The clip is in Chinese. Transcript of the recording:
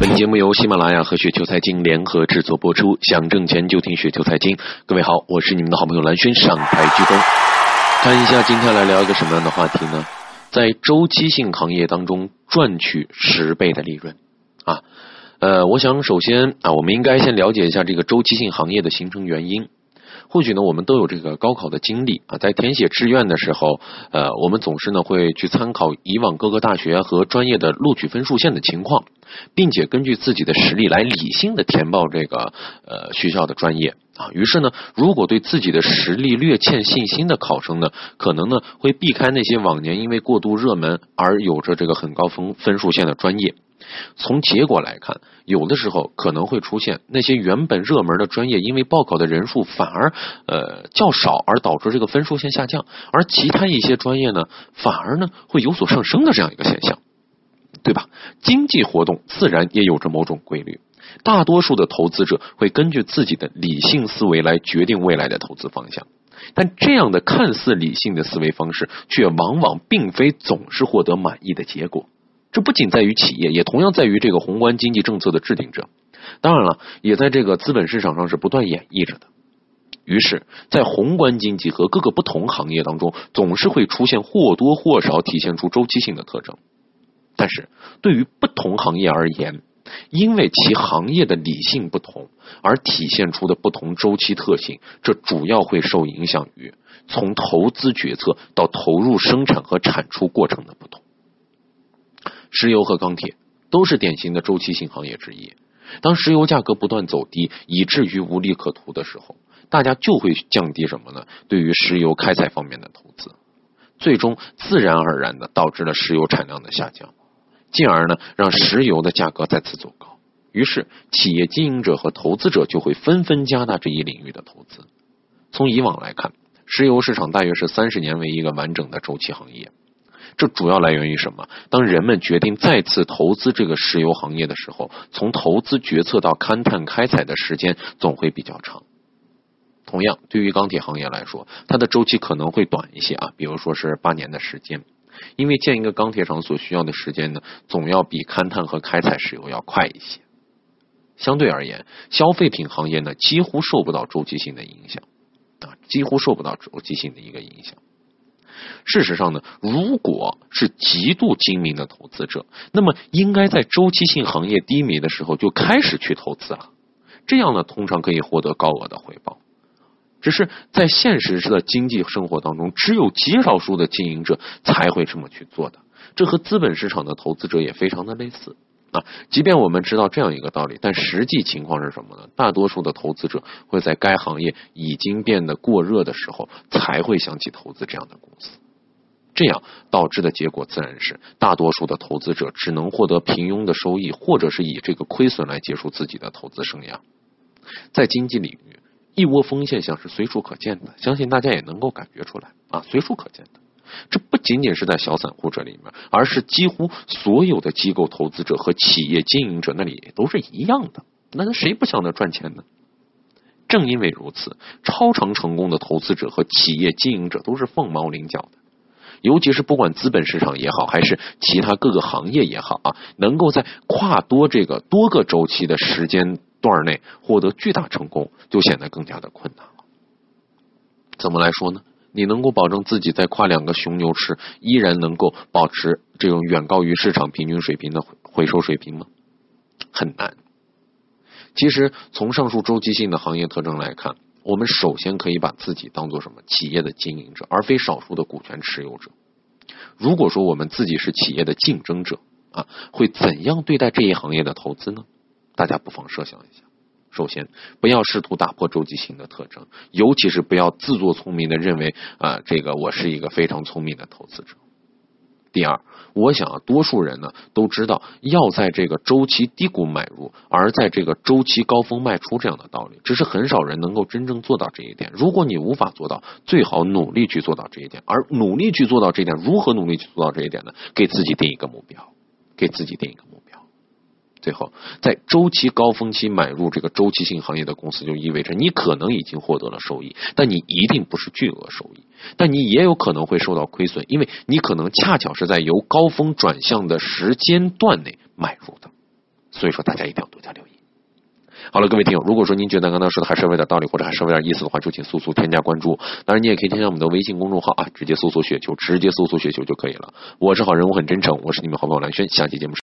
本节目由喜马拉雅和雪球财经联合制作播出。想挣钱就听雪球财经。各位好，我是你们的好朋友蓝轩，上台鞠躬。看一下今天来聊一个什么样的话题呢？在周期性行业当中赚取十倍的利润啊。呃，我想首先啊，我们应该先了解一下这个周期性行业的形成原因。或许呢，我们都有这个高考的经历啊，在填写志愿的时候，呃，我们总是呢会去参考以往各个大学和专业的录取分数线的情况，并且根据自己的实力来理性的填报这个呃学校的专业啊。于是呢，如果对自己的实力略欠信心的考生呢，可能呢会避开那些往年因为过度热门而有着这个很高分分数线的专业。从结果来看，有的时候可能会出现那些原本热门的专业，因为报考的人数反而呃较少，而导致这个分数线下降；而其他一些专业呢，反而呢会有所上升的这样一个现象，对吧？经济活动自然也有着某种规律，大多数的投资者会根据自己的理性思维来决定未来的投资方向，但这样的看似理性的思维方式，却往往并非总是获得满意的结果。这不仅在于企业，也同样在于这个宏观经济政策的制定者。当然了，也在这个资本市场上是不断演绎着的。于是，在宏观经济和各个不同行业当中，总是会出现或多或少体现出周期性的特征。但是对于不同行业而言，因为其行业的理性不同而体现出的不同周期特性，这主要会受影响于从投资决策到投入生产和产出过程的不同。石油和钢铁都是典型的周期性行业之一。当石油价格不断走低，以至于无利可图的时候，大家就会降低什么呢？对于石油开采方面的投资，最终自然而然的导致了石油产量的下降，进而呢让石油的价格再次走高。于是，企业经营者和投资者就会纷纷加大这一领域的投资。从以往来看，石油市场大约是三十年为一个完整的周期行业。这主要来源于什么？当人们决定再次投资这个石油行业的时候，从投资决策到勘探开采的时间总会比较长。同样，对于钢铁行业来说，它的周期可能会短一些啊，比如说是八年的时间，因为建一个钢铁厂所需要的时间呢，总要比勘探和开采石油要快一些。相对而言，消费品行业呢，几乎受不到周期性的影响啊，几乎受不到周期性的一个影响。事实上呢，如果是极度精明的投资者，那么应该在周期性行业低迷的时候就开始去投资了。这样呢，通常可以获得高额的回报。只是在现实的经济生活当中，只有极少数的经营者才会这么去做的。这和资本市场的投资者也非常的类似啊。即便我们知道这样一个道理，但实际情况是什么呢？大多数的投资者会在该行业已经变得过热的时候，才会想起投资这样的公司。这样导致的结果自然是，大多数的投资者只能获得平庸的收益，或者是以这个亏损来结束自己的投资生涯。在经济领域，一窝蜂现象是随处可见的，相信大家也能够感觉出来啊，随处可见的。这仅仅是在小散户这里面，而是几乎所有的机构投资者和企业经营者那里都是一样的。那谁不想着赚钱呢？正因为如此，超常成功的投资者和企业经营者都是凤毛麟角的。尤其是不管资本市场也好，还是其他各个行业也好啊，能够在跨多这个多个周期的时间段内获得巨大成功，就显得更加的困难了。怎么来说呢？你能够保证自己在跨两个熊牛市依然能够保持这种远高于市场平均水平的回收水平吗？很难。其实从上述周期性的行业特征来看。我们首先可以把自己当做什么企业的经营者，而非少数的股权持有者。如果说我们自己是企业的竞争者啊，会怎样对待这一行业的投资呢？大家不妨设想一下。首先，不要试图打破周期性的特征，尤其是不要自作聪明的认为啊，这个我是一个非常聪明的投资者。第二，我想，多数人呢都知道要在这个周期低谷买入，而在这个周期高峰卖出这样的道理，只是很少人能够真正做到这一点。如果你无法做到，最好努力去做到这一点。而努力去做到这一点，如何努力去做到这一点呢？给自己定一个目标，给自己定一个目标。最后，在周期高峰期买入这个周期性行业的公司，就意味着你可能已经获得了收益，但你一定不是巨额收益，但你也有可能会受到亏损，因为你可能恰巧是在由高峰转向的时间段内买入的。所以说，大家一定要多加留意。好了，各位听友，如果说您觉得刚刚说的还是有点道理，或者还是有点意思的话，就请速速添加关注。当然，你也可以添加我们的微信公众号啊，直接搜索“雪球”，直接搜索“雪球”就可以了。我是好人，我很真诚，我是你们好朋友蓝轩，下期节目。